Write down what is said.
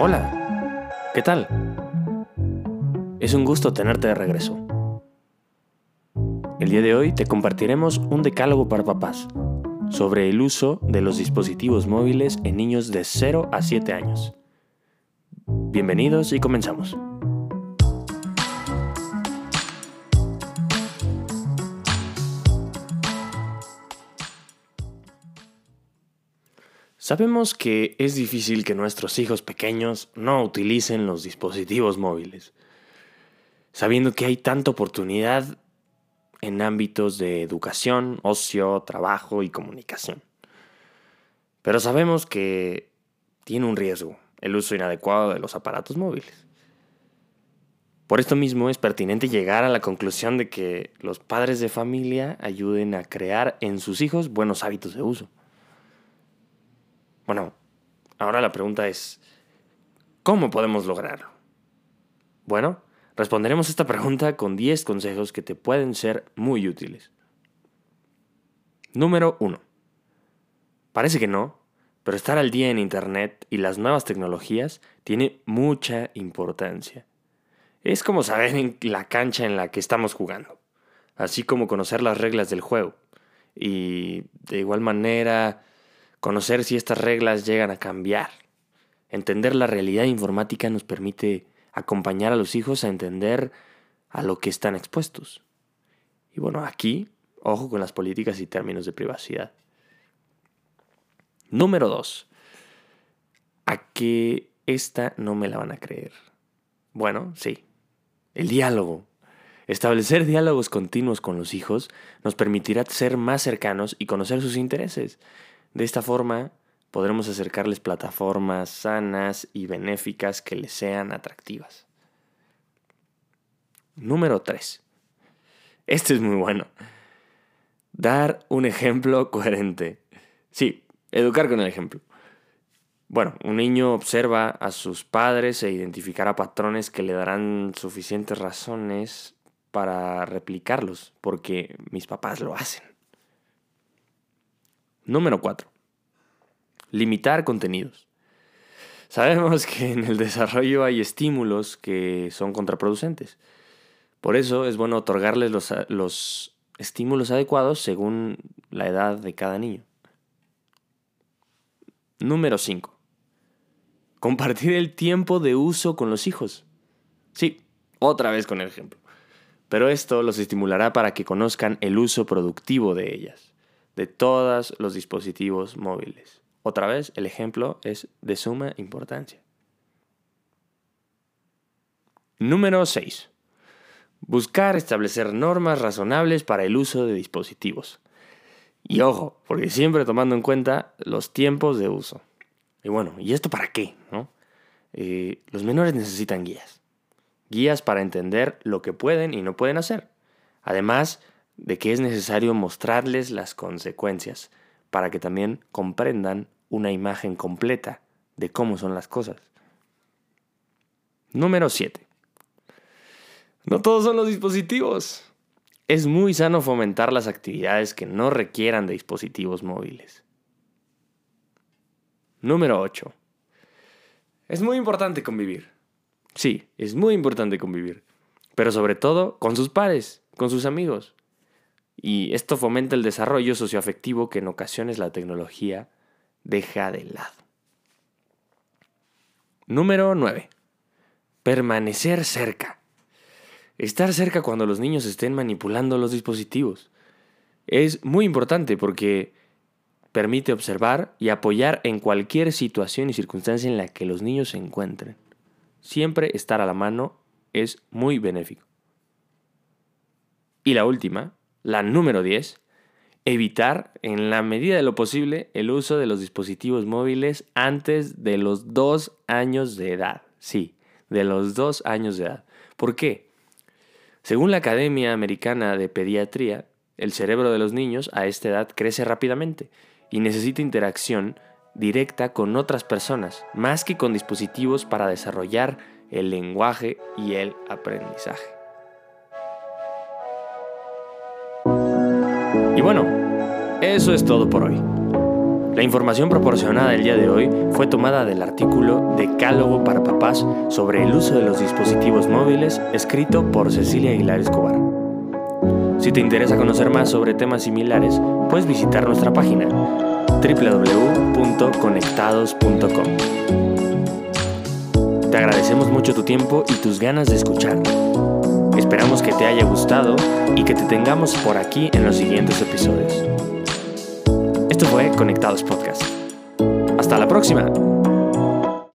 Hola, ¿qué tal? Es un gusto tenerte de regreso. El día de hoy te compartiremos un decálogo para papás sobre el uso de los dispositivos móviles en niños de 0 a 7 años. Bienvenidos y comenzamos. Sabemos que es difícil que nuestros hijos pequeños no utilicen los dispositivos móviles, sabiendo que hay tanta oportunidad en ámbitos de educación, ocio, trabajo y comunicación. Pero sabemos que tiene un riesgo el uso inadecuado de los aparatos móviles. Por esto mismo es pertinente llegar a la conclusión de que los padres de familia ayuden a crear en sus hijos buenos hábitos de uso. Bueno, ahora la pregunta es, ¿cómo podemos lograrlo? Bueno, responderemos esta pregunta con 10 consejos que te pueden ser muy útiles. Número 1. Parece que no, pero estar al día en Internet y las nuevas tecnologías tiene mucha importancia. Es como saber en la cancha en la que estamos jugando, así como conocer las reglas del juego. Y de igual manera, conocer si estas reglas llegan a cambiar. Entender la realidad informática nos permite acompañar a los hijos a entender a lo que están expuestos. Y bueno, aquí, ojo con las políticas y términos de privacidad. Número 2. A que esta no me la van a creer. Bueno, sí. El diálogo. Establecer diálogos continuos con los hijos nos permitirá ser más cercanos y conocer sus intereses. De esta forma, podremos acercarles plataformas sanas y benéficas que les sean atractivas. Número 3. Este es muy bueno. Dar un ejemplo coherente. Sí, educar con el ejemplo. Bueno, un niño observa a sus padres e identificará patrones que le darán suficientes razones para replicarlos, porque mis papás lo hacen. Número 4. Limitar contenidos. Sabemos que en el desarrollo hay estímulos que son contraproducentes. Por eso es bueno otorgarles los, los estímulos adecuados según la edad de cada niño. Número 5. Compartir el tiempo de uso con los hijos. Sí, otra vez con el ejemplo. Pero esto los estimulará para que conozcan el uso productivo de ellas de todos los dispositivos móviles. Otra vez, el ejemplo es de suma importancia. Número 6. Buscar establecer normas razonables para el uso de dispositivos. Y ojo, porque siempre tomando en cuenta los tiempos de uso. Y bueno, ¿y esto para qué? No? Eh, los menores necesitan guías. Guías para entender lo que pueden y no pueden hacer. Además, de que es necesario mostrarles las consecuencias para que también comprendan una imagen completa de cómo son las cosas. Número 7. No todos son los dispositivos. Es muy sano fomentar las actividades que no requieran de dispositivos móviles. Número 8. Es muy importante convivir. Sí, es muy importante convivir. Pero sobre todo con sus pares, con sus amigos. Y esto fomenta el desarrollo socioafectivo que en ocasiones la tecnología deja de lado. Número 9. Permanecer cerca. Estar cerca cuando los niños estén manipulando los dispositivos. Es muy importante porque permite observar y apoyar en cualquier situación y circunstancia en la que los niños se encuentren. Siempre estar a la mano es muy benéfico. Y la última, la número 10, evitar en la medida de lo posible el uso de los dispositivos móviles antes de los dos años de edad. Sí, de los dos años de edad. ¿Por qué? Según la Academia Americana de Pediatría, el cerebro de los niños a esta edad crece rápidamente y necesita interacción directa con otras personas, más que con dispositivos para desarrollar el lenguaje y el aprendizaje. Y bueno, eso es todo por hoy. La información proporcionada el día de hoy fue tomada del artículo Decálogo para papás sobre el uso de los dispositivos móviles escrito por Cecilia Aguilar Escobar. Si te interesa conocer más sobre temas similares, puedes visitar nuestra página www.conectados.com. Te agradecemos mucho tu tiempo y tus ganas de escuchar. Esperamos que te haya gustado y que te tengamos por aquí en los siguientes episodios. Esto fue Conectados Podcast. Hasta la próxima.